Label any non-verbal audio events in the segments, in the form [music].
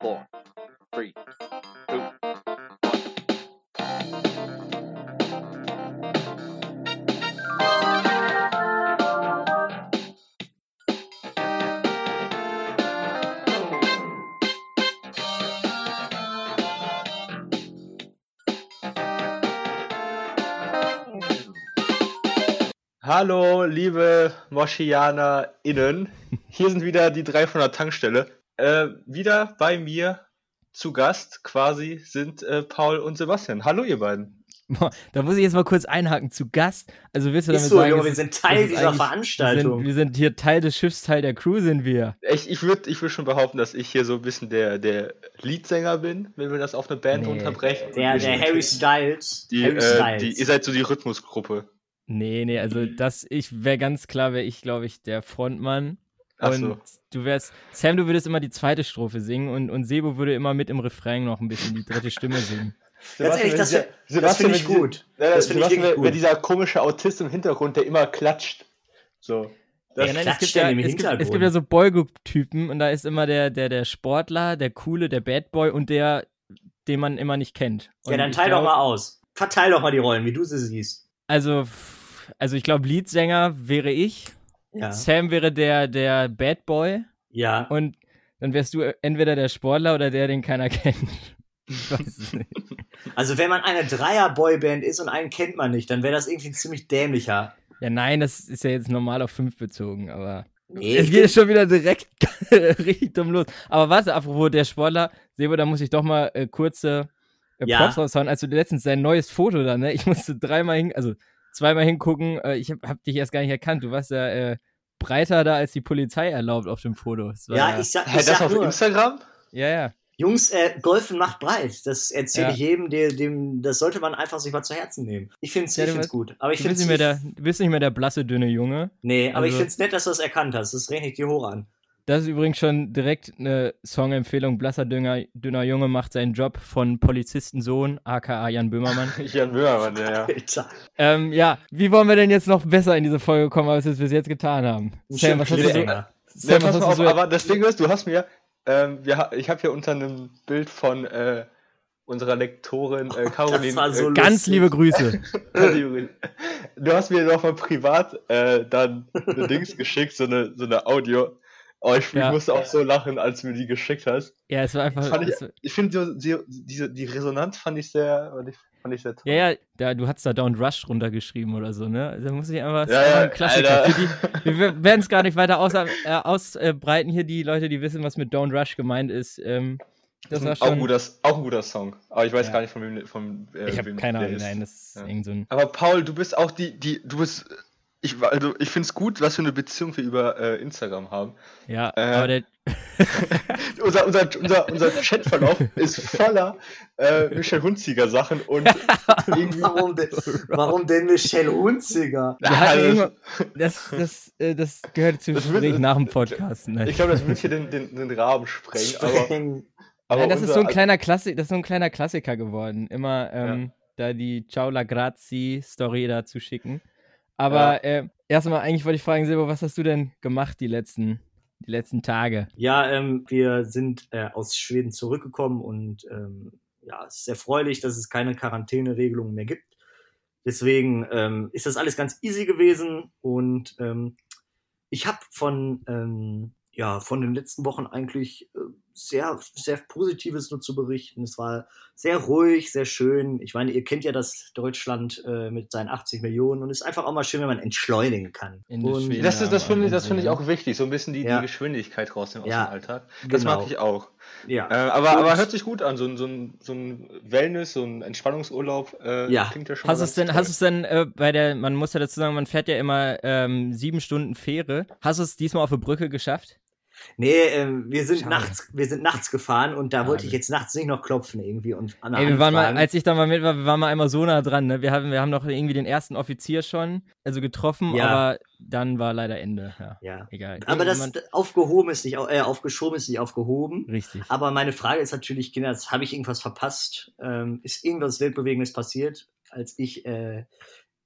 four, three, two, Hallo, liebe MoschianerInnen. Hier sind wieder die drei von der Tankstelle. Äh, wieder bei mir zu Gast quasi sind äh, Paul und Sebastian. Hallo, ihr beiden. [laughs] Da muss ich jetzt mal kurz einhaken. Zu Gast, also willst du damit Ist so, sagen, Junge, wir sind Teil ist dieser Veranstaltung. Wir sind, wir sind hier Teil des Schiffs, Teil der Crew sind wir. Ich, ich würde ich würd schon behaupten, dass ich hier so ein bisschen der, der Leadsänger bin, wenn wir das auf eine Band Nee. unterbrechen. Der, der Harry Styles. die, Harry äh, Styles. die, ihr seid so die Rhythmusgruppe. Nee, nee, also das, ich wäre ganz klar, wäre ich, glaube ich, der Frontmann. Ach und so. du wärst, Sam, du würdest immer die zweite Strophe singen und, und Sebo würde immer mit im Refrain noch ein bisschen die dritte Stimme singen. [laughs] Ganz ehrlich, das, das finde ich gut. Ja, Das finde ich wirklich wenn- wenn gut. dieser komische Autist im Hintergrund, der immer klatscht. So. Das, Ja, nein, es, gibt ja, im es, gibt, es gibt ja so Boygroup-Typen und da ist immer der, der, der Sportler, der Coole, der Bad Boy und der, den man immer nicht kennt. Ja, Und dann ich teil doch glaub- mal aus. Verteil doch mal die Rollen, wie du sie siehst. Also, also ich glaube, Leadsänger wäre ich. Ja. Sam wäre der, der Bad Boy Ja. und dann wärst du entweder der Sportler oder der, den keiner [laughs] kennt. Ich weiß es nicht. Also, wenn man eine Dreier-Boyband ist und einen kennt man nicht, dann wäre das irgendwie ein ziemlich dämlicher. Ja, nein, das ist ja jetzt normal auf fünf bezogen, aber Nee, es geht schon wieder direkt [laughs] richtig dumm los. Aber was, apropos der Sportler, Sebo, da muss ich doch mal äh, kurze äh, Ja. Props raushauen. Als du letztens dein neues Foto da, ne? Ich musste dreimal hin, also zweimal hingucken. Äh, ich hab, hab dich erst gar nicht erkannt. Du warst ja äh, breiter da als die Polizei erlaubt auf dem Foto. Das war ja, ich sag, ich das sag auf nur, Instagram? ja, ja. Jungs, äh, Golfen macht breit. Das erzähle Ja. ich jedem, der, dem, das sollte man einfach sich mal zu Herzen nehmen. Ich finde es Ja, ich gut. Aber ich Du bist, nicht mehr der, du bist nicht mehr der blasse, dünne Junge. Nee, aber ich Also- finde es nett, dass du das erkannt hast. Das rechne ich dir hoch an. Das ist übrigens schon direkt eine Songempfehlung. Blasser, dünner, dünner Junge macht seinen Job von Polizistensohn, aka Jan Böhmermann. [laughs] Jan Böhmermann, ja, ja. Ähm, ja, wie wollen wir denn jetzt noch besser in diese Folge kommen, als wir es bis jetzt getan haben? Sam, was hast du so, Cliffhanger. Sam, Ja, was hast mal du auf, so aber das Ding ist, du hast mir, ähm, wir, ich habe hier unter einem Bild von äh, unserer Lektorin äh, Caroline. war so äh, ganz [laughs] liebe Grüße. du hast mir noch mal privat äh, dann eine Dings geschickt, so eine, so eine Audio. Oh, ich, Ja. musste auch so lachen, als du mir die geschickt hast. Ja, es war einfach. Ich, ich finde, die, diese, die Resonanz fand ich sehr, fand ich, sehr toll. ja, ja, da, du hast da Don't Rush runtergeschrieben oder so, ne? Da muss ich einfach. Ja, ist ja, ein Klassiker. Die, [laughs] wir werden es gar nicht weiter aus, äh, ausbreiten hier, die Leute, die wissen, was mit Don't Rush gemeint ist. Ähm, das war auch, ein schon. guter, auch ein guter Song. Aber ich weiß Ja. gar nicht von wem. Von, äh, Ich habe keine Ahnung, ist. nein, das ist Ja. irgend so ein. Aber Paul, du bist auch die, die, du bist, ich, also ich finde es gut, was für eine Beziehung wir über äh, Instagram haben. Ja, Äh, aber der. [laughs] unser, unser, unser, unser Chatverlauf [laughs] ist voller äh, Michel Hunziger Sachen und. [laughs] Warum, denn, warum denn Michelle Hunziger? Also, irgendwann- das, das, äh, das gehört zum Das wird- Gespräch nach dem Podcast. Ne? ich glaube, das wird hier den, den, den Rahmen sprengen. Aber, Spreng. aber Nein, das ist unser- so ein kleiner Klassik, das ist so ein kleiner Klassiker geworden. Immer ähm, da die Ciao la Grazi Story da zu schicken. Aber äh, erstmal eigentlich wollte ich fragen, Silber, was hast du denn gemacht die letzten, die letzten Tage? Ja, ähm, wir sind äh, aus Schweden zurückgekommen und ähm, ja, es ist erfreulich, dass es keine Quarantäneregelungen mehr gibt. Deswegen ähm, ist das alles ganz easy gewesen und ähm, ich habe von ähm, ja von den letzten Wochen eigentlich äh, sehr sehr Positives nur zu berichten. Es war sehr ruhig, sehr schön. Ich meine, ihr kennt ja das Deutschland äh, mit seinen 80 Millionen und es ist einfach auch mal schön, wenn man entschleunigen kann. Und, das ist, das finde ich, das Ja, finde ich auch wichtig, so ein bisschen die, Ja. die Geschwindigkeit rausnehmen aus Ja, dem Alltag. Das genau. mag ich auch. Ja. Äh, aber, Und- aber hört sich gut an, so ein, so ein, so ein Wellness, so ein Entspannungsurlaub äh, Ja. klingt ja schon Hast es denn, ganz hast du es denn äh, bei der, man muss ja dazu sagen, man fährt ja immer ähm, sieben Stunden Fähre. Hast du es diesmal auf der Brücke geschafft? Nee, ähm, wir sind Schade. nachts, wir sind nachts gefahren und da Schade. wollte ich jetzt nachts nicht noch klopfen irgendwie und Ey, wir waren mal, als ich da mal mit war, wir waren mal einmal so nah dran, ne? Wir haben, wir haben noch irgendwie den ersten Offizier schon, also getroffen, Ja. aber dann war leider Ende. Ja, ja. egal. Aber das aufgehoben ist nicht, äh, aufgeschoben ist nicht aufgehoben. Richtig. Aber meine Frage ist natürlich, Kinder, habe ich irgendwas verpasst? Ähm, ist irgendwas Weltbewegendes passiert, als ich äh,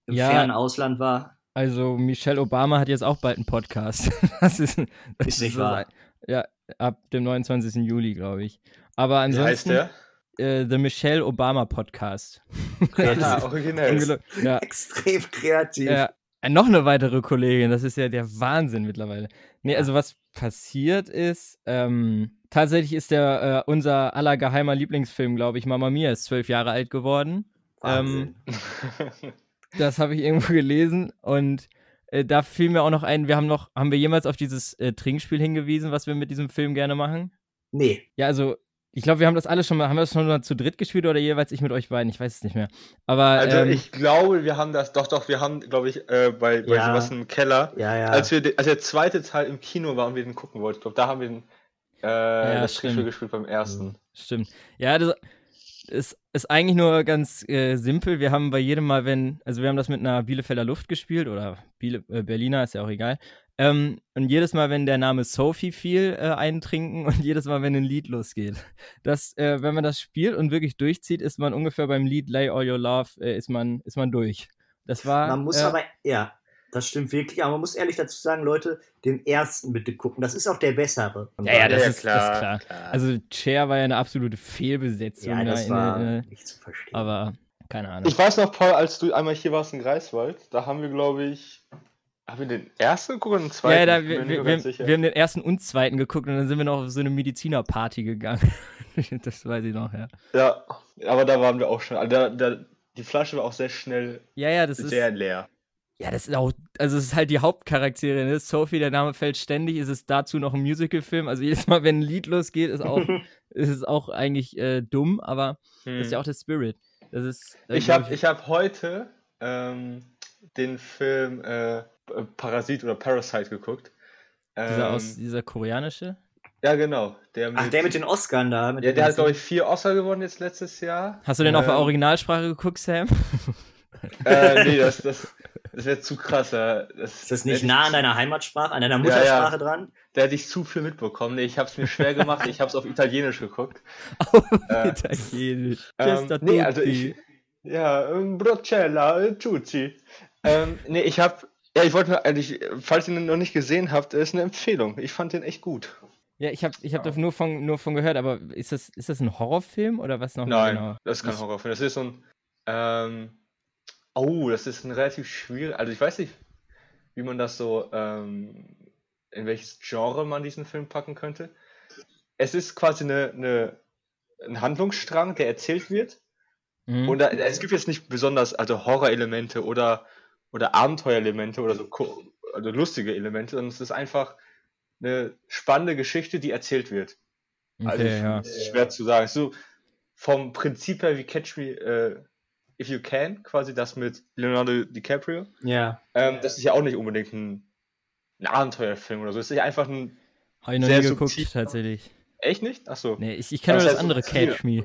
im Ja. fernen Ausland war? Also Michelle Obama hat jetzt auch bald einen Podcast. [laughs] Das ist, das Ist nicht so wahr. Ja, ab dem 29. Juli, glaube ich. Aber Wie heißt ansonsten der? äh, The Michelle Obama Podcast. [laughs] Ja, originell. Ja, Extrem kreativ. ja. Äh, Noch eine weitere Kollegin, das ist ja der Wahnsinn mittlerweile. Nee, also was passiert ist, ähm, tatsächlich ist der äh, unser aller geheimer Lieblingsfilm, glaube ich, Mama Mia ist zwölf Jahre alt geworden. Wahnsinn. [laughs] Das habe ich irgendwo gelesen und äh, da fiel mir auch noch ein, wir haben noch, haben wir jemals auf dieses äh, Trinkspiel hingewiesen, was wir mit diesem Film gerne machen? Nee. Ja, also ich glaube, wir haben das alle schon mal, haben wir das schon mal zu dritt gespielt oder jeweils ich mit euch beiden? Ich weiß es nicht mehr. Aber Also ähm, ich glaube, wir haben das, doch, doch, wir haben, glaube ich, äh, bei, bei Ja. sowas im Keller, Ja, ja. als wir, als der zweite Teil im Kino war und wir den gucken wollten, ich glaube, da haben wir den, äh, das stimmt. Trickspiel gespielt beim ersten. Stimmt. Ja, das ist, ist eigentlich nur ganz äh, simpel. Wir haben bei jedem Mal, wenn, also wir haben das mit einer Bielefelder Luft gespielt oder Biele, äh, Berliner, ist ja auch egal. Ähm, und jedes Mal, wenn der Name Sophie fiel, äh, eintrinken [laughs] und jedes Mal, wenn ein Lied losgeht. Das, äh, wenn man das spielt und wirklich durchzieht, ist man ungefähr beim Lied Lay All Your Love, äh, ist, man, ist man durch. Das war. Man muss äh, aber, ja, das stimmt wirklich, aber man muss ehrlich dazu sagen, Leute, den ersten bitte gucken. Das ist auch der bessere. Ja, ja, das, Ja, ist, das ist klar. Also Cher war ja eine absolute Fehlbesetzung. ja, da das in, war äh, nicht zu verstehen. aber keine Ahnung. Ich weiß noch, Paul, als du einmal hier warst in Greifswald, da haben wir, glaube ich, haben wir den ersten geguckt oder den zweiten? Ja, da, wir, wir, wir, wir haben den ersten und zweiten geguckt und dann sind wir noch auf so eine Medizinerparty gegangen. [laughs] das weiß ich noch, ja. Ja, aber da waren wir auch schon. Also da, da, die Flasche war auch sehr schnell Ja, ja, das ist. sehr leer. Ja, das ist auch. Also, es ist halt die Hauptcharakterin. Ne? Sophie, der Name fällt ständig. Ist es dazu noch ein Musicalfilm? Also, [laughs] jedes Mal, wenn ein Lied losgeht, ist, auch, [laughs] ist es auch eigentlich äh, dumm, aber das ist ja auch der Spirit. Das ist. äh, Ich habe ich hab heute ähm, den Film äh, Parasit oder Parasite geguckt. dieser, Ähm, aus, dieser koreanische. ja, genau. Der mit, Ach, der mit den Oscars da. Mit ja, der hat, glaube ich, vier Oscar gewonnen jetzt letztes Jahr. Hast du den auf der Ähm, Originalsprache geguckt, Sam? Äh, nee, das, das, das wäre zu krass. ja. Das, Ist das nicht nah an deiner Heimatsprache, an deiner Ja, Muttersprache ja. dran? Da hätte ich zu viel mitbekommen. Nee, ich habe es mir schwer gemacht. Ich habe es auf Italienisch geguckt. [laughs] Auf Äh, Italienisch. Ähm, nee, also tutti. ich. Ja, Brocella, äh, Tucci. ähm, nee, ich habe. Ja, ich wollte nur eigentlich, falls ihr ihn noch nicht gesehen habt, ist eine Empfehlung. Ich fand den echt gut. Ja, ich habe ich hab davon nur von, nur von gehört, aber ist das, ist das ein Horrorfilm oder was noch Nein, genau? das ist kein Horrorfilm. Das ist so ein. Ähm, oh, das ist ein relativ schwierig. Also ich weiß nicht, wie man das so. Ähm, in welches Genre man diesen Film packen könnte. Es ist quasi eine, eine, ein Handlungsstrang, der erzählt wird. Mhm. Und da, es gibt jetzt nicht besonders also Horrorelemente oder, oder Abenteuerelemente oder so also lustige Elemente, sondern es ist einfach eine spannende Geschichte, die erzählt wird. Also okay, ich- ja. ist schwer zu sagen. So vom Prinzip her wie Catch Me äh, If You Can, quasi das mit Leonardo DiCaprio. Ja. Ähm, das ist ja auch nicht unbedingt ein, ein Abenteuerfilm oder so. Es ist ja einfach ein. Habe ich noch sehr nie geguckt, subtil. tatsächlich. Echt nicht? Achso. Nee, ich, ich kenne nur das andere subtil. Catch Me.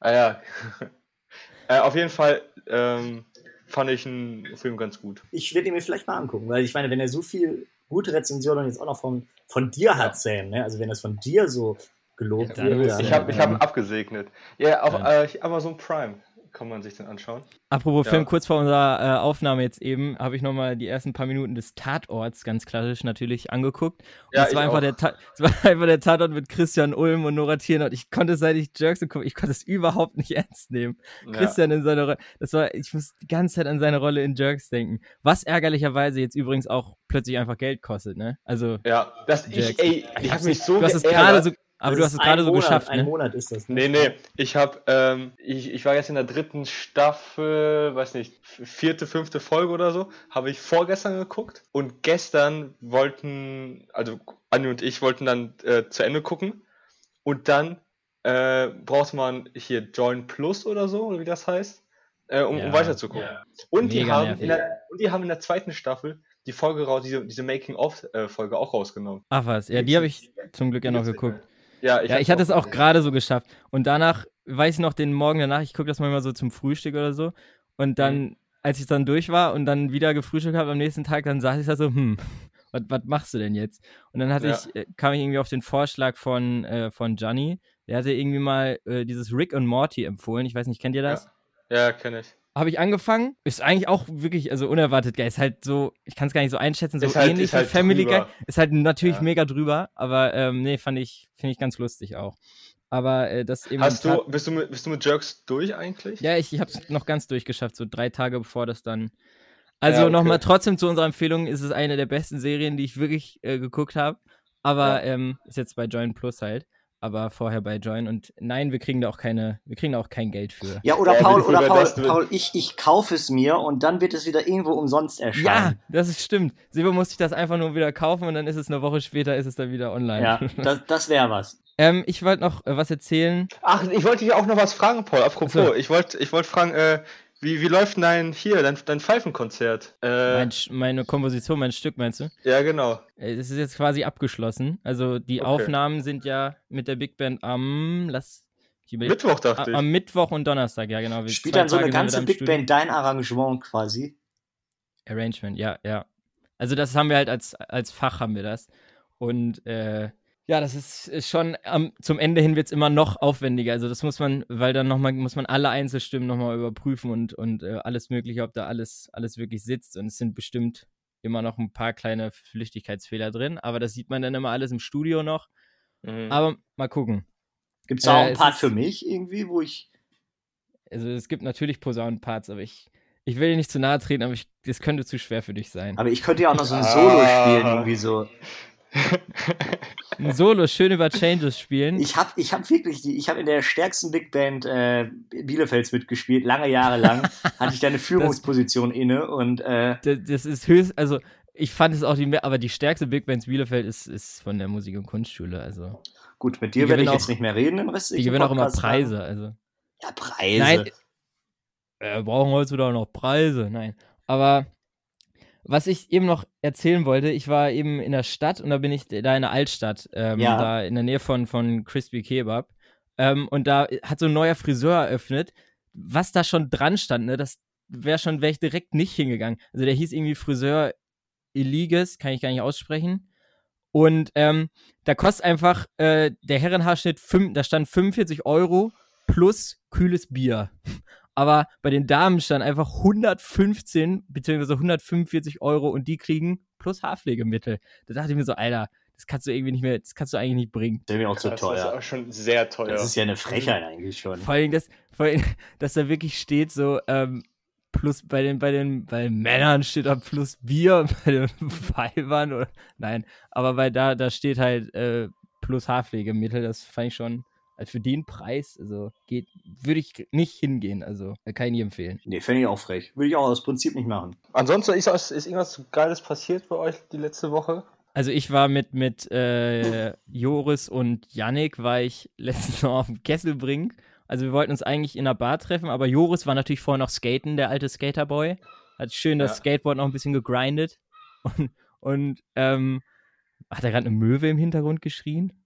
Ah ja. [laughs] äh, auf jeden Fall ähm, fand ich einen Film ganz gut. Ich werde ihn mir vielleicht mal angucken, weil ich meine, wenn er so viel gute Rezensionen jetzt auch noch von, von dir hat, Sam, ne? also wenn das von dir so gelobt Ja, wird, Ich habe ich hab ihn ähm, abgesegnet. Ja, auf Ja. äh, Amazon Prime kann man sich den anschauen. Apropos Ja. Film, kurz vor unserer äh, Aufnahme jetzt eben, habe ich nochmal die ersten paar Minuten des Tatorts, ganz klassisch natürlich, angeguckt. Und Ja, es, war ich einfach auch. der Ta [laughs] es war einfach der Tatort mit Christian Ulm und Nora Tiernaut. Ich konnte, seit ich Jerks gucke, ich konnte es überhaupt nicht [laughs] ernst nehmen. Christian in seiner Rolle, das war, ich muss die ganze Zeit an seine Rolle in Jerks denken. Was ärgerlicherweise jetzt übrigens auch plötzlich einfach Geld kostet, ne? Also, Ja, ja das ich, Jerks. ey, ich habe mich so du hast es gerade so, aber Das du hast es gerade so Monat, geschafft, Ein ne? Monat ist das. ne? Nee, nee, ich habe, ähm, ich, ich war jetzt in der dritten Staffel, weiß nicht, vierte, fünfte Folge oder so, habe ich vorgestern geguckt und gestern wollten, also Anni und ich wollten dann äh, zu Ende gucken und dann äh, braucht man hier Join Plus oder so, oder wie das heißt, äh, um, Ja. um weiter zu gucken. Und, die haben der, und die haben in der zweiten Staffel die Folge raus, diese, diese Making-of-Folge auch rausgenommen. Ach was, ja, die habe ich zum Glück ja noch geguckt. Ja, ja, hab's ich hatte es auch gerade so geschafft. Und danach, weiß ich noch, den Morgen danach, ich gucke das manchmal so zum Frühstück oder so. Und dann, Mhm. als ich dann durch war und dann wieder gefrühstückt habe am nächsten Tag, dann saß ich da so, hm, was, machst du denn jetzt? Und dann hatte Ja. ich, äh, kam ich irgendwie auf den Vorschlag von, äh, von Gianni. Der hatte irgendwie mal äh, dieses Rick und Morty empfohlen. Ich weiß nicht, kennt ihr das? Ja, kenne ich. Habe ich angefangen. Ist eigentlich auch wirklich, also unerwartet geil. Ist halt so, ich kann es gar nicht so einschätzen, so Ist halt- ähnlich ist halt wie Family drüber. Guy. Ist halt natürlich Ja. mega drüber, aber ähm, nee, fand ich, finde ich ganz lustig auch. Aber äh, das eben. Hast du, bist du mit, bist du mit Jerks durch eigentlich? Ja, ich, ich habe es noch ganz durchgeschafft, so drei Tage bevor das dann. Also Ja, okay. nochmal trotzdem zu unserer Empfehlung, ist es eine der besten Serien, die ich wirklich äh, geguckt habe. Aber ähm, ist jetzt bei Join Plus halt. Aber vorher bei Join. Und nein, wir kriegen da auch keine, wir kriegen da auch kein Geld für. Ja, oder Ja, Paul, oder Paul, Paul ich, ich kaufe es mir und dann wird es wieder irgendwo umsonst Ja, erscheinen. das ist stimmt. Silber musste ich das einfach nur wieder kaufen und dann ist es eine Woche später, ist es dann wieder online. Ja, [laughs] das, das wäre was. ähm, ich wollte noch äh, was erzählen. Ach, ich wollte dich auch noch was fragen, Paul. Apropos, so. ich wollte ich wollt fragen, äh, wie, wie läuft denn dein hier, dein, dein Pfeifenkonzert? Äh, Mein, meine Komposition, mein Stück, meinst du? ja, genau. Äh, Es ist jetzt quasi abgeschlossen. Also die Okay. Aufnahmen sind ja mit der Big Band am, lass, ich überleg- Mittwoch dachte ich. am Mittwoch und Donnerstag, ja genau. Wir- Spielt dann so eine Tage ganze Big Studio. Band dein Arrangement quasi. Arrangement, ja, ja. Also das haben wir halt als, als Fach haben wir das. Und äh, ja, das ist, ist schon, am, zum Ende hin wird es immer noch aufwendiger. Also das muss man, weil dann nochmal, muss man alle Einzelstimmen nochmal überprüfen und, und äh, alles mögliche, ob da alles, alles wirklich sitzt. Und es sind bestimmt immer noch ein paar kleine Flüchtigkeitsfehler drin, aber das sieht man dann immer alles im Studio noch. Mhm. Aber mal gucken. Gibt es da auch Äh, einen Part für mich irgendwie, wo ich. Also es gibt natürlich Posaunenparts, aber ich, ich will dir nicht zu nahe treten, aber ich, das könnte zu schwer für dich sein. Aber ich könnte ja auch noch so ein Ah. Solo spielen, irgendwie so. [laughs] Ein Solo schön über Changes spielen. Ich habe ich hab wirklich, die, ich habe in der stärksten Big Band äh, Bielefelds mitgespielt, lange Jahre lang. [laughs] hatte ich da eine Führungsposition inne und äh, das, das ist höchst, also ich fand es auch die, mehr- aber die stärkste Big Bands Bielefeld ist, ist von der Musik- und Kunstschule. Also gut, mit dir werde ich gewinnen jetzt auch- nicht mehr reden im Rest. die gewinnen auch immer Preise. Also Ja, Preise. nein, äh, wir brauchen heutzutage noch Preise. Nein, aber was ich eben noch erzählen wollte, ich war eben in der Stadt und da bin ich da in der Altstadt, ähm, Ja. da in der Nähe von, von Crispy Kebab. Ähm, und da hat so ein neuer Friseur eröffnet. Was da schon dran stand, ne, das wäre schon, wäre ich direkt nicht hingegangen. Also der hieß irgendwie Friseur Eliges, kann ich gar nicht aussprechen. Und ähm, da kostet einfach äh, der Herrenhaarschnitt, fünf, da stand 45 Euro plus kühles Bier. Aber bei den Damen stand einfach 115 bzw. 145 Euro und die kriegen plus Haarpflegemittel. Da dachte ich mir so, Alter, das kannst du irgendwie nicht mehr, das kannst du eigentlich nicht bringen. Das ist mir auch zu das ist teuer. auch schon sehr teuer. Das ist ja eine Frechheit eigentlich schon. Vor allem, dass, vor allem, [laughs] dass da wirklich steht, so, ähm, plus bei den, bei den, bei den Männern steht da plus Bier, [laughs] bei den Weibern oder, nein, aber bei da, da steht halt, äh, plus Haarpflegemittel, das fand ich schon, für den Preis, also geht, würde ich nicht hingehen, also kann ich nie empfehlen. Nee, fände ich auch frech. Würde ich auch aus Prinzip nicht machen. Ansonsten ist, ist irgendwas Geiles passiert bei euch die letzte Woche? Also ich war mit, mit äh, Joris und Yannick, war ich letztens [laughs] noch auf dem Kesselbrink. Also wir wollten uns eigentlich in einer Bar treffen, aber Joris war natürlich vorher noch skaten, der alte Skaterboy. Hat schön das Ja. Skateboard noch ein bisschen gegrindet. [laughs] Und, und ähm, hat er gerade eine Möwe im Hintergrund geschrien?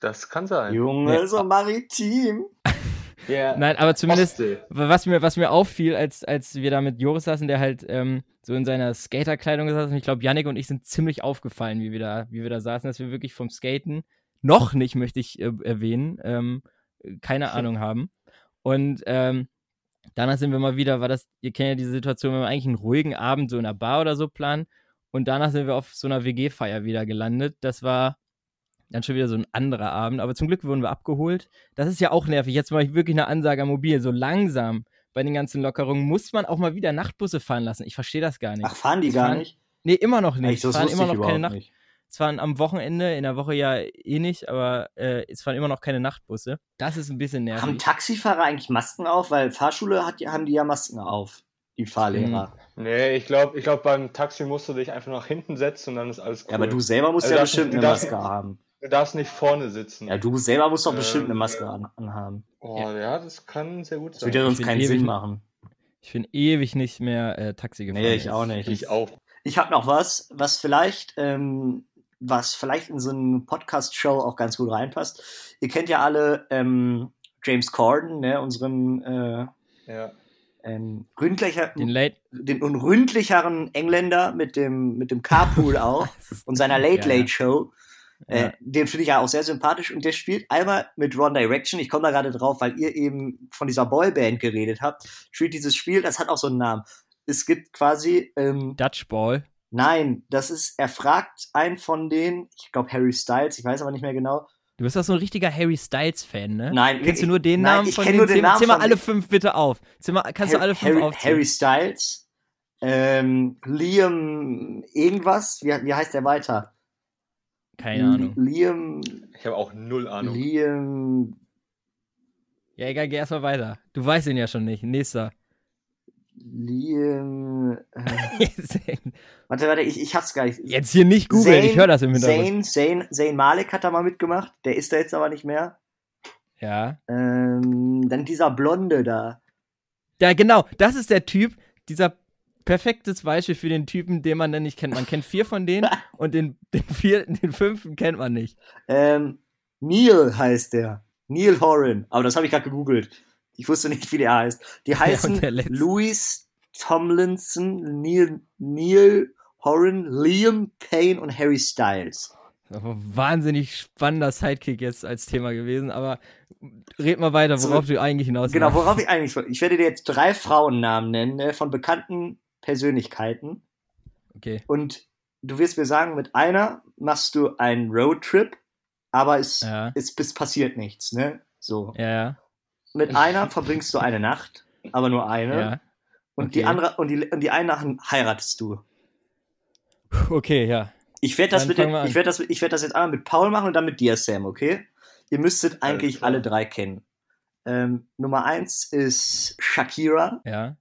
Das kann sein. Junge, Ja. so maritim. [laughs] Ja. Nein, aber zumindest, was mir, was mir auffiel, als, als wir da mit Joris saßen, der halt ähm, so in seiner Skaterkleidung saß, und ich glaube, Yannick und ich sind ziemlich aufgefallen, wie wir da, wie wir da saßen, dass wir wirklich vom Skaten noch nicht, möchte ich äh, erwähnen, ähm, keine [laughs] Ahnung haben. Und ähm, danach sind wir mal wieder, war das, ihr kennt ja diese Situation, wenn wir eigentlich einen ruhigen Abend so in einer Bar oder so planen. Und danach sind wir auf so einer WG-Feier wieder gelandet. Das war dann schon wieder so ein anderer Abend. Aber zum Glück wurden wir abgeholt. Das ist ja auch nervig. Jetzt mache ich wirklich eine Ansage am Mobil. So langsam bei den ganzen Lockerungen muss man auch mal wieder Nachtbusse fahren lassen. Ich verstehe das gar nicht. Ach, fahren die Es gar fahren- nicht? Nee, immer noch nicht. Echt, das es fahren immer noch keine Nacht. nicht. Es fahren am Wochenende, in der Woche ja eh nicht, aber äh, es fahren immer noch keine Nachtbusse. Das ist ein bisschen Haben nervig. Taxifahrer eigentlich Masken auf? Weil Fahrschule hat, haben die ja Masken auf, die Fahrlehrer. Nee, ich glaube, ich glaub, beim Taxi musst du dich einfach nach hinten setzen und dann ist alles cool. Ja, aber du selber musst Also ja das- bestimmt eine Maske haben. Du darfst nicht vorne sitzen. Ja, du selber musst doch bestimmt Ähm, eine Maske an, anhaben. Oh, ja. das kann sehr gut Das sein. würde ja sonst keinen ewig- Sinn machen. Ich bin ewig nicht mehr äh, Taxi gefahren. Nee, ich auch nicht. ich auch. Ich habe noch was, was vielleicht, ähm, was vielleicht in so eine Podcast-Show auch ganz gut reinpasst. Ihr kennt ja alle ähm, James Corden, ne, unseren äh, Ja. ähm, gründlicher, Den Late. den unründlicheren Engländer mit dem, mit dem Carpool [laughs] auch und seiner Late Ja, ja. Äh, Ja. den finde ich ja auch sehr sympathisch und der spielt einmal mit One Direction. Ich komme da gerade drauf, weil ihr eben von dieser Boyband geredet habt. Spielt dieses Spiel, das hat auch so einen Namen. Es gibt quasi, ähm, Dutchball. nein, das ist, er fragt einen von denen, ich glaube Harry Styles, ich weiß aber nicht mehr genau. Du bist doch so ein richtiger Harry Styles-Fan, ne? Nein, Kennst du nur den nein, Namen ich von kenn nur den Namen von alle fünf bitte auf. Mal, kannst du Harry, alle fünf Harry, aufzählen? Harry Styles, ähm, Liam irgendwas, wie, wie heißt der weiter? Keine Ahnung. Liam, Ich habe auch null Ahnung. Liam, Ja, egal, geh erstmal weiter. Du weißt ihn ja schon nicht. Nächster. Liam, äh, [laughs] warte, warte, ich, ich hab's gar nicht. Jetzt hier nicht googeln, ich höre das im Hintergrund. Zayn, Zayn, Zayn Malik hat da mal mitgemacht, der ist da jetzt aber nicht mehr. Ja. Ähm, dann dieser Blonde da. Ja, genau, das ist der Typ, dieser perfektes Beispiel für den Typen, den man dann nicht kennt. Man kennt vier von denen [laughs] und den, den vierten, den fünften kennt man nicht. Ähm, Neil heißt der. Neil Horan. Aber das habe ich gerade gegoogelt. Ich wusste nicht, wie der heißt. Die heißen letzte. Louis Tomlinson, Neil, Neil Horan, Liam Payne und Harry Styles. Wahnsinnig spannender Sidekick jetzt als Thema gewesen, aber red mal weiter, worauf du eigentlich hinaus Genau, worauf ich eigentlich. Ich werde dir jetzt drei Frauennamen nennen äh, von bekannten Persönlichkeiten. Okay. Und du wirst mir sagen, mit einer machst du einen Roadtrip, aber es, Ja. es, es passiert nichts, ne? So. Ja. Mit einer verbringst du eine Nacht, aber nur eine. Ja. Und die okay. andere und die, und die eine Nacht heiratest du. Okay, ja. Ich werde das, mit den- ich werd das, ich werd das jetzt einmal mit Paul machen und dann mit dir, Sam, okay? Ihr müsstet eigentlich alle drei kennen. Ähm, Nummer eins ist Shakira. Ja.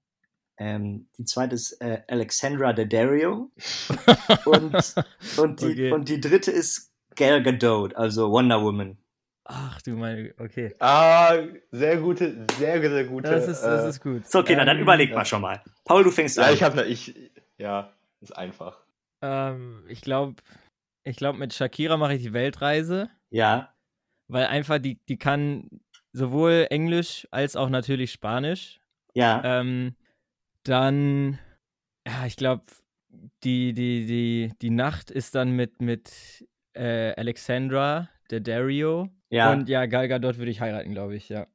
Ähm, die zweite ist äh, Alexandra Daddario. [laughs] und, und, die, Okay. und die dritte ist Gal Gadot, also Wonder Woman. Ach du meine, okay. Ah, sehr gute, sehr, sehr gute. Das ist, das äh, ist gut. So, okay, na, dann Ähm, überleg ja. mal schon mal. Paul, du fängst Ja, an. ich habe ne, ich, ja, ist einfach. Ähm, ich glaube, ich glaube, mit Shakira mache ich die Weltreise, ja, weil einfach die, die kann sowohl Englisch als auch natürlich Spanisch. ja. Ähm, dann, ja, ich glaube, die, die, die, die Nacht ist dann mit, mit äh, Alexandra, der Dario. Ja. Und ja, Gal Gadot würde ich heiraten, glaube ich, ja.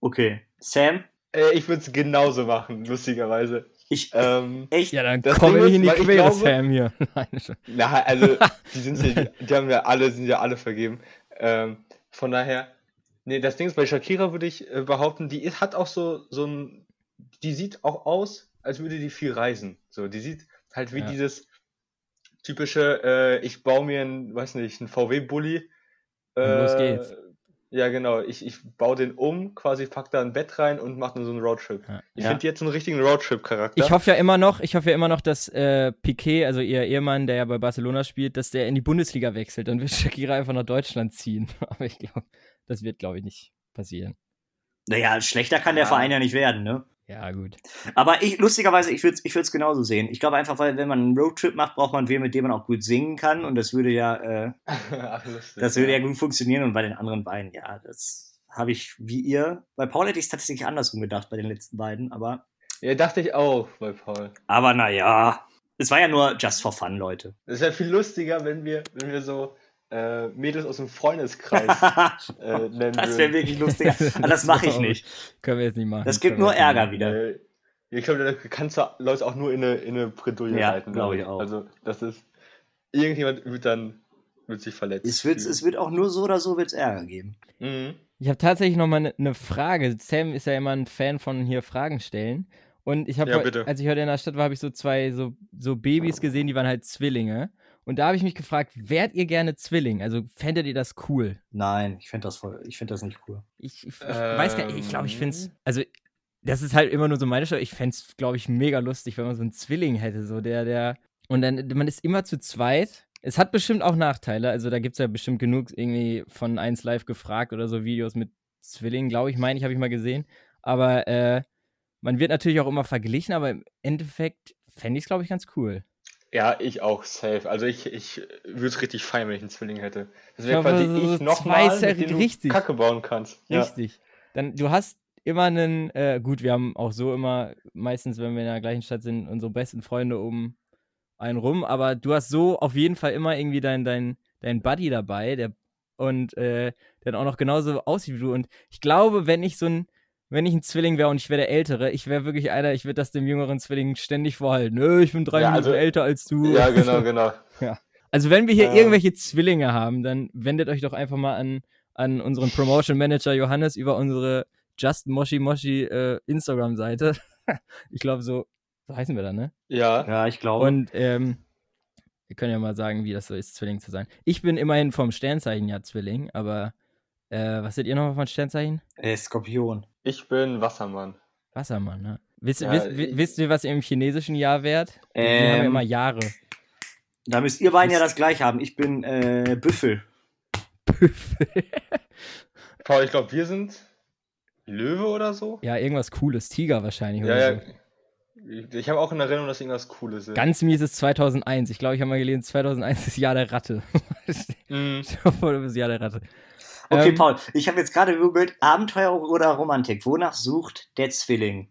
Okay. Sam, Äh, ich würde es genauso machen, lustigerweise. ich. Ähm, echt? Ja, dann Das kommen wir nicht in die Quere, glaube- Sam hier. [laughs] Nein, schon. na, also, [laughs] die sind ja, die, die haben ja alle, sind ja alle vergeben. Ähm, von daher, nee, das Ding ist, bei Shakira würde ich äh, behaupten, die ist, hat auch so, so ein, die sieht auch aus, als würde die viel reisen. So, die sieht halt wie Ja. dieses typische, äh, ich baue mir einen, weiß nicht, einen VW-Bully. Und los geht's. Ja, genau. Ich, ich baue den um, quasi pack da ein Bett rein und mache dann so einen Roadtrip. Ja. Ich Ja. finde jetzt einen richtigen Roadtrip-Charakter. Ich hoffe ja immer noch, ich hoffe ja immer noch, dass äh, Piquet, also ihr Ehemann, der ja bei Barcelona spielt, dass der in die Bundesliga wechselt. Dann wird Shakira einfach nach Deutschland ziehen. [laughs] Aber ich glaube, das wird, glaube ich, nicht passieren. Naja, schlechter kann der Ja. Verein ja nicht werden, ne? Ja, gut. Aber ich, lustigerweise, ich würde es ich würd's genauso sehen. Ich glaube einfach, weil wenn man einen Roadtrip macht, braucht man wen, mit dem man auch gut singen kann. Und das würde ja, äh, [laughs] Ach, lustig, das würde ja gut funktionieren. Und bei den anderen beiden, ja, das habe ich wie ihr. Bei Paul hätte ich es tatsächlich andersrum gedacht, bei den letzten beiden. Aber, Ja, dachte ich auch bei Paul. aber naja, es war ja nur just for fun, Leute. Es wäre viel lustiger, wenn wir, wenn wir so äh, Mädels aus dem Freundeskreis [laughs] äh, nennen das wäre wirklich lustiger. Aber das [laughs] mache ich nicht. Können wir jetzt nicht machen. Das gibt nur Ärger wieder. Äh, Ich glaube, da kannst du Leute auch nur in eine, in eine Bredouille Ja, halten. glaub ich auch. Also, das ist. Irgendjemand wird dann wird sich verletzt. Es wird, es wird auch nur so oder so wird's Ärger geben. mhm. Ich habe tatsächlich noch mal eine ne Frage. Sam ist ja immer ein Fan von hier Fragen stellen. Und ich habe, Ja, als ich heute in der Stadt war, habe ich so zwei so, so Babys gesehen, die waren halt Zwillinge. Und da habe ich mich gefragt, wärt ihr gerne Zwilling? Also fändet ihr das cool? Nein, ich finde das voll, ich finde das nicht cool. Ich, ich, ich weiß gar nicht, ich glaube, ich finde es, Ähm. also das ist halt immer nur so meine Stelle. Ich fände es, glaube ich, mega lustig, wenn man so einen Zwilling hätte, so der, der, und dann, man ist immer zu zweit. Es hat bestimmt auch Nachteile, also da gibt es ja bestimmt genug irgendwie von 1 Live gefragt oder so Videos mit Zwillingen, glaube ich, meine ich, habe ich mal gesehen. Aber äh, man wird natürlich auch immer verglichen, aber im Endeffekt fände ich es, glaube ich, ganz cool. Ja, ich auch, safe. Also, ich, ich würde es richtig feiern, wenn ich einen Zwilling hätte. Das wäre quasi so- ich nochmal, mit du richtig. Kacke bauen kannst. Ja. Richtig. Dann, du hast immer einen, äh, gut, wir haben auch so immer, meistens, wenn wir in der gleichen Stadt sind, unsere besten Freunde um einen rum, aber du hast so auf jeden Fall immer irgendwie dein, dein, dein Buddy dabei, der und äh, der dann auch noch genauso aussieht wie du. Und ich glaube, wenn ich so ein, wenn ich ein Zwilling wäre und ich wäre der Ältere, ich wäre wirklich einer, ich würde das dem jüngeren Zwilling ständig vorhalten. Nö, ich bin drei Ja, Minuten also- älter als du. Ja, genau, genau. [laughs] Also wenn wir hier Ähm. irgendwelche Zwillinge haben, dann wendet euch doch einfach mal an, an unseren Promotion Manager Johannes über unsere Just Moshi Moshi äh, Instagram-Seite. [laughs] ich glaube, so, so heißen wir da, ne? Ja. Ja, ich glaube. Und ähm, wir können ja mal sagen, wie das so ist, Zwilling zu sein. Ich bin immerhin vom Sternzeichen ja Zwilling, aber äh, was seid ihr nochmal von Sternzeichen? äh, Skorpion. Ich bin Wassermann. Wassermann, ne? Wisst, Ja, wisst, ich- wisst ihr, was ihr im chinesischen Jahr wärt? Die haben ja Ähm, immer Jahre. Da müsst ihr beiden ja das gleich haben. Ich bin äh, Büffel. Paul, ich glaube, wir sind Löwe oder so. ja, irgendwas Cooles. Tiger wahrscheinlich. Ja, oder ja. So. Ich habe auch in Erinnerung, dass irgendwas Cooles ist. Ganz mies ist 2001. Ich glaube, ich habe mal gelesen, 2001 ist das Jahr der Ratte. [laughs] Bist das Jahr der Ratte. Okay, Ähm, Paul, ich habe jetzt gerade gegoogelt, Abenteuer oder Romantik. Wonach sucht der Zwilling?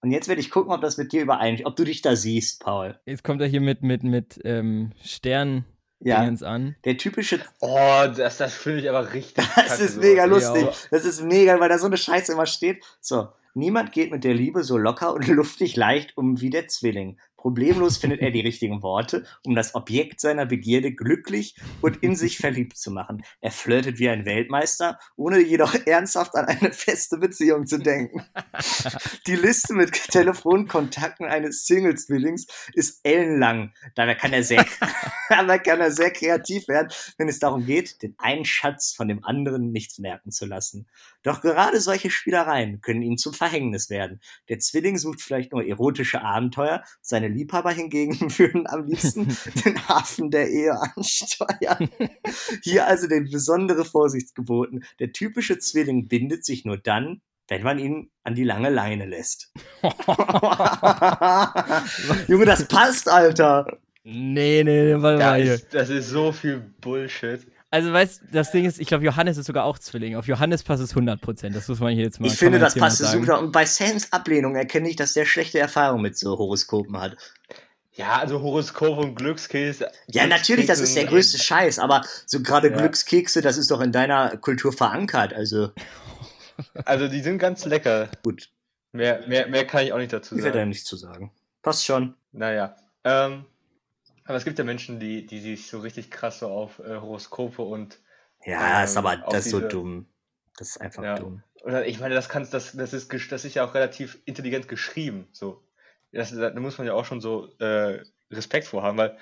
Und jetzt werde ich gucken, ob das mit dir übereinstimmt, ob du dich da siehst, Paul. Jetzt kommt er hier mit, mit, mit ähm, Stern Ja, an. der typische, Oh, das, das finde ich aber richtig. [laughs] das kacke, ist sowas. mega Ja, lustig. Das ist mega, weil da so eine Scheiße immer steht. So, niemand geht mit der Liebe so locker und [laughs] luftig leicht um wie der Zwilling. Problemlos findet er die richtigen Worte, um das Objekt seiner Begierde glücklich und in sich [laughs] verliebt zu machen. Er flirtet wie ein Weltmeister, ohne jedoch [laughs] ernsthaft an eine feste Beziehung zu denken. [laughs] Die Liste mit Telefonkontakten eines Single-Zwillings ist ellenlang. Dabei kann er sehr, dabei kann er sehr kreativ werden, wenn es darum geht, den einen Schatz von dem anderen nicht merken zu lassen. Doch gerade solche Spielereien können ihm zum Verhängnis werden. Der Zwilling sucht vielleicht nur erotische Abenteuer, seine Liebhaber hingegen [laughs] würden am liebsten [laughs] den Hafen der Ehe ansteuern. Hier also den besondere Vorsicht geboten. Der typische Zwilling bindet sich nur dann, wenn man ihn an die lange Leine lässt. [laughs] Junge, das passt, Alter. Nee, nee, nee, warte mal hier. ist, das ist so viel Bullshit. Also, weißt du, das Ding ist, ich glaube, Johannes ist sogar auch Zwilling. Auf Johannes passt es 100%. Das muss man hier jetzt mal Ich finde, das passt sagen. super. Und bei Sams Ablehnung erkenne ich, dass der schlechte Erfahrungen mit so Horoskopen hat. Ja, also Horoskop und Glückskeks. Ja, natürlich, das ist der größte Scheiß, aber so gerade Ja. Glückskekse, das ist doch in deiner Kultur verankert. Also [laughs] Also die sind ganz lecker. gut, Mehr, mehr, mehr kann ich auch nicht dazu ich werde da sagen. nichts zu sagen. Passt schon. Naja. Ähm, aber es gibt ja Menschen, die, die sich so richtig krass so auf äh, Horoskope und Ja, Ähm, ist aber das ist so diese- dumm. Das ist einfach Ja. dumm. Oder ich meine, das kannst, das, das ist, das ist ja auch relativ intelligent geschrieben. So, das, da muss man ja auch schon so äh, Respekt vor haben, weil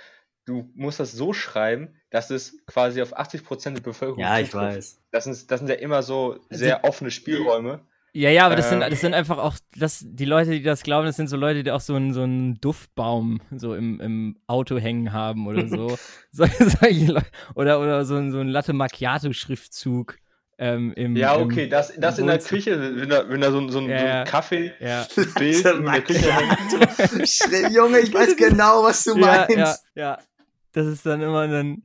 du musst das so schreiben, dass es quasi auf 80% der Bevölkerung Ja, ich zutrifft. weiß. Das sind, das sind ja immer so sehr offene Spielräume. Ja, ja, aber das, sind, Ähm. das sind einfach auch, das, die Leute, die das glauben, das sind so Leute, die auch so einen, so einen Duftbaum so im, im Auto hängen haben oder so. [laughs] so. Oder, oder so, ein- so ein Latte Macchiato-Schriftzug ähm, im. Ja, im, okay, das, das in der. Küche, wenn da, wenn da so, ein- so, ein- so Ja, ja. ein Kaffee Ja, Bild in der Küche hängt. Junge, ich [laughs] weiß genau, was du ja, meinst. ja, ja. Das ist dann immer dann,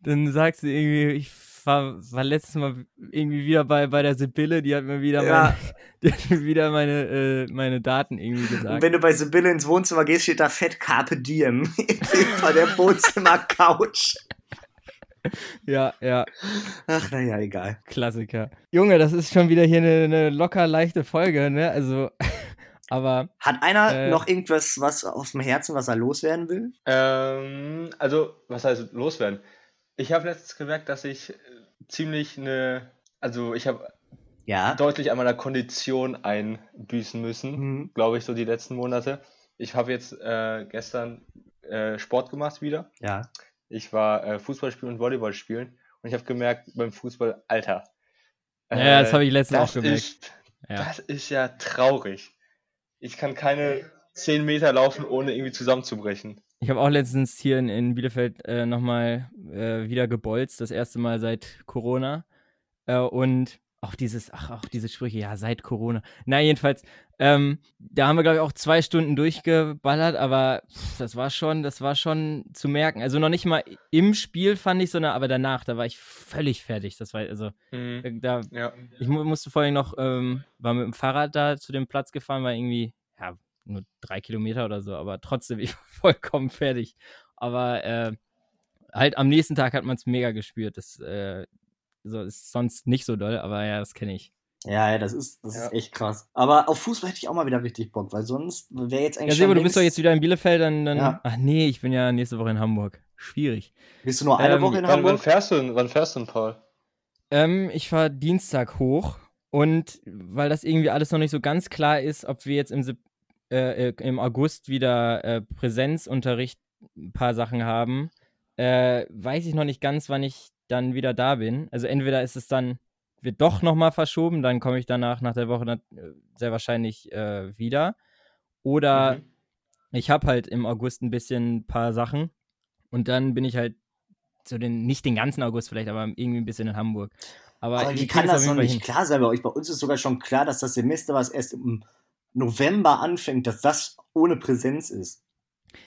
dann sagst du irgendwie, ich war, war letztes Mal irgendwie wieder bei, bei der Sibylle, die hat mir wieder, Ja. meine, [laughs] die hat mir wieder meine, äh, meine Daten irgendwie Und gesagt. wenn du bei Sibylle ins Wohnzimmer gehst, steht da fett Carpe Diem. [laughs] Hinter der Wohnzimmer-Couch. Ja, ja. Ach, naja, egal. Klassiker. Junge, das ist schon wieder hier eine, eine locker leichte Folge, ne? Also, [laughs] aber Hat einer Äh. noch irgendwas was auf dem Herzen, was er loswerden will? Ähm, also, was heißt loswerden? Ich habe letztens gemerkt, dass ich äh, ziemlich eine, also ich habe Ja. deutlich an meiner Kondition einbüßen müssen, Mhm. glaube ich, so die letzten Monate. Ich habe jetzt äh, gestern äh, Sport gemacht wieder. Ja. Ich war äh, Fußball spielen und Volleyball spielen und ich habe gemerkt beim Fußball, Alter. Ja, das habe ich letztens auch gemerkt. Ist, Ja. Das ist ja traurig. Ich kann keine 10 Meter laufen, ohne irgendwie zusammenzubrechen. Ich habe auch letztens hier in, in Bielefeld äh, nochmal äh, wieder gebolzt, das erste Mal seit Corona. Äh, und auch dieses, ach, auch diese Sprüche, ja, seit Corona. Na, jedenfalls, ähm, da haben wir, glaube ich, auch zwei Stunden durchgeballert, aber pff, das war schon, das war schon zu merken. Also noch nicht mal im Spiel fand ich, sondern aber danach, da war ich völlig fertig. Das war, also, Mhm. da, Ja. ich mu musste vorhin noch, ähm, war mit dem Fahrrad da zu dem Platz gefahren, war irgendwie, nur drei Kilometer oder so, aber trotzdem, [laughs] ich war vollkommen fertig. Aber, äh, halt am nächsten Tag hat man es mega gespürt. Das äh, so ist sonst nicht so doll, aber ja, das kenne ich. Ja, ja, das ist, das Ja. ist echt krass. Aber auf Fußball hätte ich auch mal wieder richtig Bock, weil sonst wäre jetzt Ja, eigentlich. Sebo, schon du bist doch jetzt wieder in Bielefeld, dann. dann Ja. Ach nee, ich bin ja nächste Woche in Hamburg. Schwierig. Bist du nur eine Ähm, Woche in Wann, wann Hamburg? fährst du denn? Wann fährst du denn, Paul? Ähm, ich fahre Dienstag hoch und weil das irgendwie alles noch nicht so ganz klar ist, ob wir jetzt im, äh, äh, im August wieder äh, Präsenzunterricht ein paar Sachen haben, äh, weiß ich noch nicht ganz, wann ich dann wieder da bin. Also entweder ist es dann, wird doch nochmal verschoben, dann komme ich danach nach der Woche äh, sehr wahrscheinlich äh, wieder. Oder Mhm. ich habe halt im August ein bisschen ein paar Sachen und dann bin ich halt so den, nicht den ganzen August vielleicht, aber irgendwie ein bisschen in Hamburg. Aber, Aber wie kann das noch nicht hin. klar sein bei euch? Bei uns ist sogar schon klar, dass das Semester, was erst im November anfängt, dass das ohne Präsenz ist.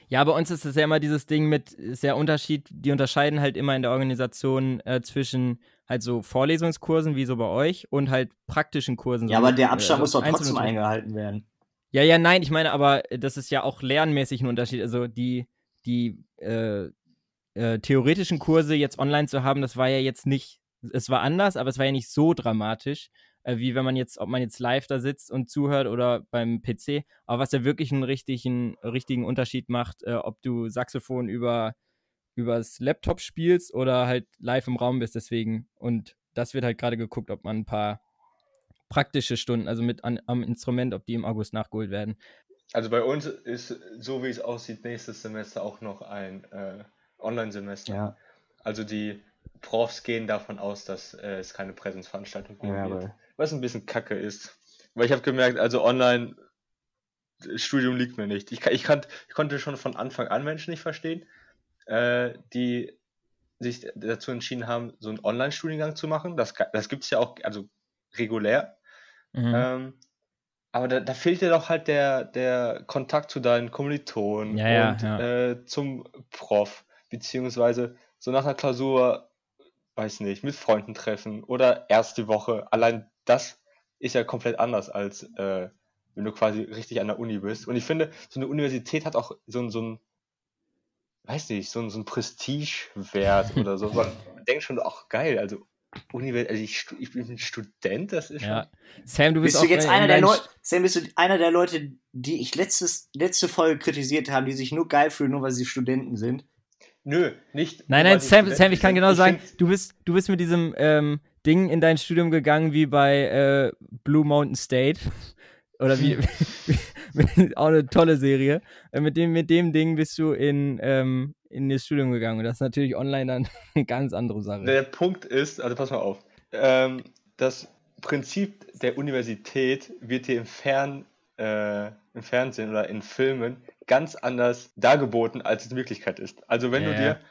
Ja, bei uns ist es ja immer dieses Ding mit sehr Unterschied, die unterscheiden halt immer in der Organisation äh, zwischen halt so Vorlesungskursen wie so bei euch und halt praktischen Kursen. so Ja, aber mit, der äh, Abstand so muss doch trotzdem eingehalten werden. Ja, ja, nein, ich meine, aber äh, das ist ja auch lernmäßig ein Unterschied. Also die, die äh, äh, theoretischen Kurse jetzt online zu haben, das war ja jetzt nicht, es war anders, aber es war ja nicht so dramatisch, äh, wie wenn man jetzt, ob man jetzt live da sitzt und zuhört oder beim PC. Aber was ja wirklich einen richtigen, richtigen Unterschied macht, äh, ob du Saxophon über übers Laptop spielst oder halt live im Raum bist, deswegen. Und das wird halt gerade geguckt, ob man ein paar praktische Stunden, also mit an, am Instrument, ob die im August nachgeholt werden. Also bei uns ist, so wie es aussieht, nächstes Semester auch noch ein äh, Online-Semester. Ja, Also die Profs gehen davon aus, dass äh, es keine Präsenzveranstaltung geben ja wird. Was ein bisschen kacke ist. Weil ich habe gemerkt, also online Studium liegt mir nicht. Ich, ich, kann, ich konnte schon von Anfang an Menschen nicht verstehen, äh, die sich dazu entschieden haben, so einen Online-Studiengang zu machen. Das, das gibt es ja auch, also regulär. Mhm. Ähm, aber da, da fehlt dir doch halt der, der Kontakt zu deinen Kommilitonen Ja, ja, und ja. Äh, zum Prof, beziehungsweise so nach einer Klausur, weiß nicht, mit Freunden treffen oder erst die Woche. Allein das ist ja komplett anders als äh, wenn du quasi richtig an der Uni bist. Und ich finde, so eine Universität hat auch so ein, so ein weiß nicht, so ein, so ein Prestigewert [laughs] oder so. Man denkt schon, ach geil, also Univers also ich, ich bin ein Student, das ist ja. schon. Sam, du bist, Bist du auch jetzt in einer der Leute, Sam, bist du einer der Leute, die ich letztes, letzte Folge kritisiert haben, die sich nur geil fühlen, nur weil sie Studenten sind? Nö, nicht. Nein, nein, Sam, Studenten Sam, ich kann genau sagen, find- du bist, du bist mit diesem ähm, Ding in dein Studium gegangen wie bei äh, Blue Mountain State. [laughs] Oder wie, [laughs] auch eine tolle Serie. Äh, mit, dem, mit dem Ding bist du in, ähm, in das Studium gegangen. Und das ist natürlich online dann [laughs] eine ganz andere Sache. Der Punkt ist, also pass mal auf, ähm, das Prinzip der Universität wird dir im, Fern, äh, im Fernsehen oder in Filmen ganz anders dargeboten, als es in Wirklichkeit ist. Also wenn du Ja. dir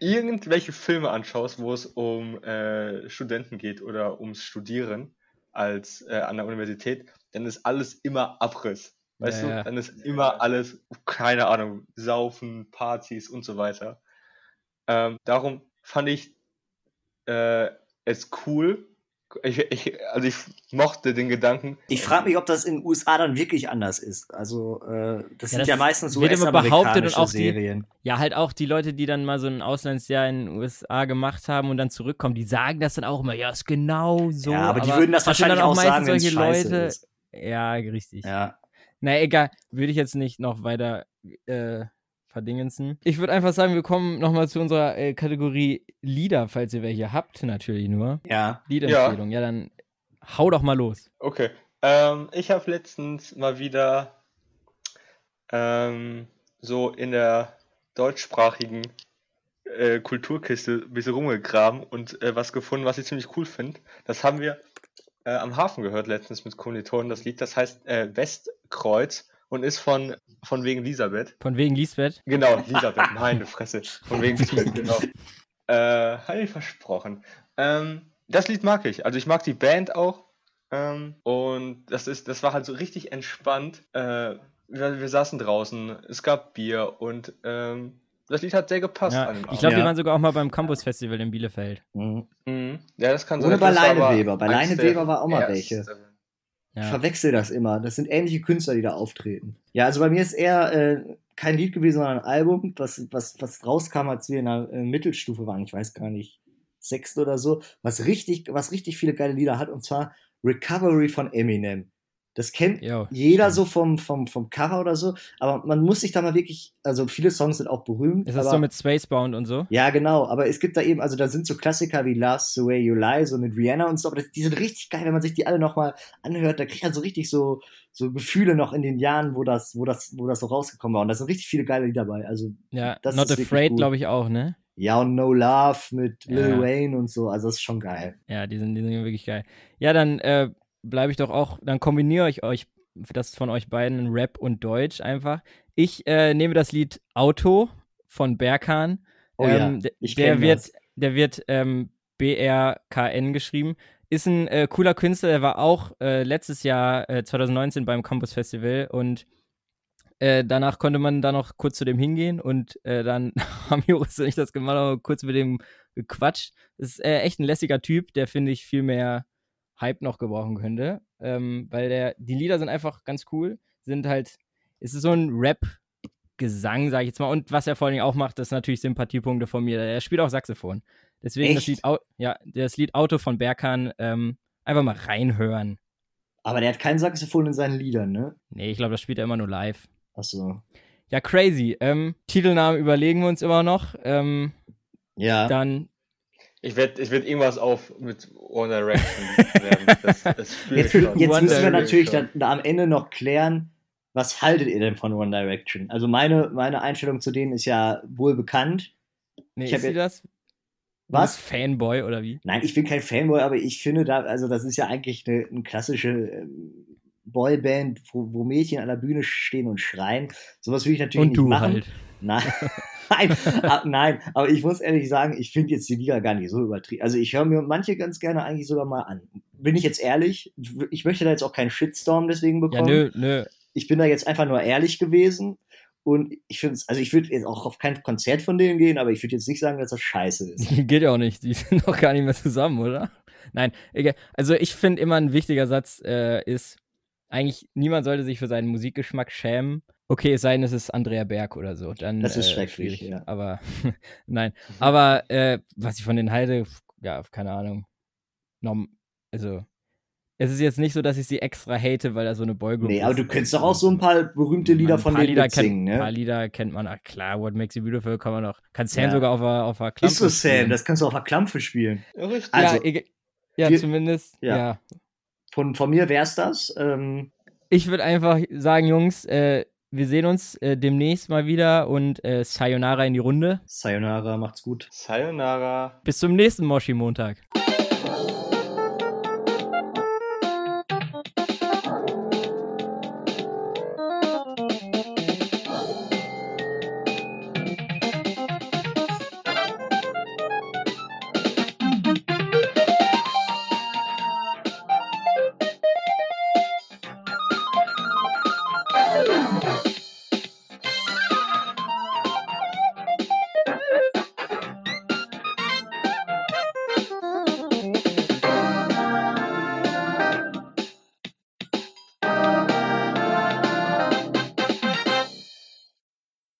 irgendwelche Filme anschaust, wo es um äh, Studenten geht oder ums Studieren als äh, an der Universität, dann ist alles immer Abriss. Weißt Ja, du, dann ist immer alles, keine Ahnung, Saufen, Partys und so weiter. Ähm, darum fand ich äh, es cool. Ich, ich, also ich mochte den Gedanken. Ich frage mich, ob das in den USA dann wirklich anders ist. Also, äh, das sind das ja meistens so wird immer behauptet und US-amerikanische auch die- Serien. Ja, halt auch die Leute, die dann mal so ein Auslandsjahr in den USA gemacht haben und dann zurückkommen, die sagen das dann auch immer, ja, ist genau so. ja, aber, die würden das wahrscheinlich auch sagen, wenn es solche Leute. ist. Ja, richtig. Ja. Na egal, würde ich jetzt nicht noch weiter äh, verdingensen. Ich würde einfach sagen, wir kommen nochmal zu unserer äh, Kategorie Lieder, falls ihr welche habt, natürlich nur. Ja. Liederempfehlung. Ja. dann hau doch mal los. Okay. Ähm, ich habe letztens mal wieder ähm, so in der deutschsprachigen äh, Kulturkiste ein bisschen rumgegraben und äh, was gefunden, was ich ziemlich cool finde. Das haben wir äh, am Hafen gehört letztens mit Kommilitonen, das Lied. Das heißt äh, Westkreuz und ist von, von wegen Elisabeth. Von wegen Lisbeth. Genau, Elisabeth, meine Fresse. Von wegen Lisbeth, [laughs] genau. Äh, hatte ich versprochen. Ähm, das Lied mag ich. Also ich mag die Band auch. Ähm, und das ist, das war halt so richtig entspannt. Äh, wir, wir saßen draußen, es gab Bier und ähm, das Lied hat sehr gepasst Ja, ich glaube, Ja. wir waren sogar auch mal beim Campus Festival in Bielefeld. Mhm. Mhm. Ja, das kann Ohne sein. bei Leineweber. Bei Leineweber war auch mal welche. Ja. verwechsel das immer. Das sind ähnliche Künstler, die da auftreten. Ja, also bei mir ist eher äh, kein Lied gewesen, sondern ein Album, was, was, was rauskam, als wir in der äh, Mittelstufe waren. Ich weiß gar nicht, sechste oder so, was richtig, was richtig viele geile Lieder hat, und zwar Recovery von Eminem. Das kennt Jo, jeder stimmt. so vom, vom, vom Cover oder so, aber man muss sich da mal wirklich, also viele Songs sind auch berühmt. Ist das aber, so mit Spacebound und so? ja, genau, aber es gibt da eben, also da sind so Klassiker wie Love's the Way You Lie, so mit Rihanna und so, aber das, die sind richtig geil, wenn man sich die alle nochmal anhört, da kriegt man so richtig so, so Gefühle noch in den Jahren, wo das, wo das, wo das so rausgekommen war. Und da sind richtig viele geile Lieder dabei. Also, Ja, Das Not Afraid, glaube ich auch, ne? ja, und No Love mit Lil Ja. Wayne und so, also das ist schon geil. Ja, die sind, die sind wirklich geil. Ja, dann äh, bleibe ich doch auch, dann kombiniere ich euch das von euch beiden Rap und Deutsch einfach. Ich äh, nehme das Lied Auto von Berkan. Oh ja, ähm, d- ich der wird, das. der wird ähm, BRKN geschrieben. Ist ein äh, cooler Künstler, der war auch äh, letztes Jahr äh, 2019 beim Campus Festival und äh, danach konnte man da noch kurz zu dem hingehen und äh, dann [laughs] haben Joris und ich das gemacht, aber kurz mit dem gequatscht. Ist äh, echt ein lässiger Typ, der finde ich viel mehr Hype noch gebrauchen könnte, ähm, weil der, die Lieder sind einfach ganz cool, sind halt, es ist so ein Rap-Gesang, sag ich jetzt mal, und was er vor allen Dingen auch macht, das sind natürlich Sympathiepunkte von mir. Er spielt auch Saxophon. Deswegen das Echt? Lied, Au- ja, das Lied Auto von Berkan, ähm, einfach mal reinhören. Aber der hat kein Saxophon in seinen Liedern, ne? Nee, ich glaube, das spielt er immer nur live. Achso. Ja, crazy. Ähm, Titelnamen überlegen wir uns immer noch. Ähm, Ja. dann, Ich werde ich werd irgendwas auf mit One Direction werden. Das, das Jetzt, jetzt müssen wir Direction. natürlich dann, da am Ende noch klären, was haltet ihr denn von One Direction? Also meine, meine Einstellung zu denen ist ja wohl bekannt. nee, Ich ist hab sie jetzt- das? Was? Fanboy oder wie? Nein, ich bin kein Fanboy, aber ich finde da, also das ist ja eigentlich eine, eine klassische ähm, Boyband, wo, wo Mädchen an der Bühne stehen und schreien. Sowas will ich natürlich Und nicht du machen. halt. Nein, [laughs] nein, ah, nein, aber ich muss ehrlich sagen, ich finde jetzt die Liga gar nicht so übertrieben. Also ich höre mir manche ganz gerne eigentlich sogar mal an. Bin ich jetzt ehrlich? Ich möchte da jetzt auch keinen Shitstorm deswegen Ja, bekommen. nö, nö. Ich bin da jetzt einfach nur ehrlich gewesen. Und ich finde es, also ich würde jetzt auch auf kein Konzert von denen gehen, aber ich würde jetzt nicht sagen, dass das scheiße ist. [laughs] Geht ja auch nicht. Die [laughs] sind doch gar nicht mehr zusammen, oder? Nein, egal. Also ich finde immer ein wichtiger Satz äh, ist, eigentlich niemand sollte sich für seinen Musikgeschmack schämen. Okay, es sei denn, es ist Andrea Berg oder so. Dann, Das ist äh, schrecklich, ja. Aber [laughs] nein. Aber äh, was ich von denen halte, ja, keine Ahnung. Norm also, es ist jetzt nicht so, dass ich sie extra hate, weil da so eine Boygroup Nee, ist. aber du kennst doch auch so ein paar berühmte Lieder Ein von paar denen Lieder mitsingen, kennt, Ein paar ne? Lieder kennt man, ach klar, What Makes You Beautiful kann man noch. Kann Sam Ja. sogar auf der, auf der Klappe Ist so, Sam, spielen. das kannst du auf der Klampfe spielen. Ja, richtig. Also, ja, ja wir- zumindest, ja. ja. Von, von mir wär's das. Ähm, Ich würde einfach sagen, Jungs, äh, wir sehen uns äh, demnächst mal wieder und äh, Sayonara in die Runde. Sayonara, macht's gut. Sayonara. Bis zum nächsten Moshi-Montag.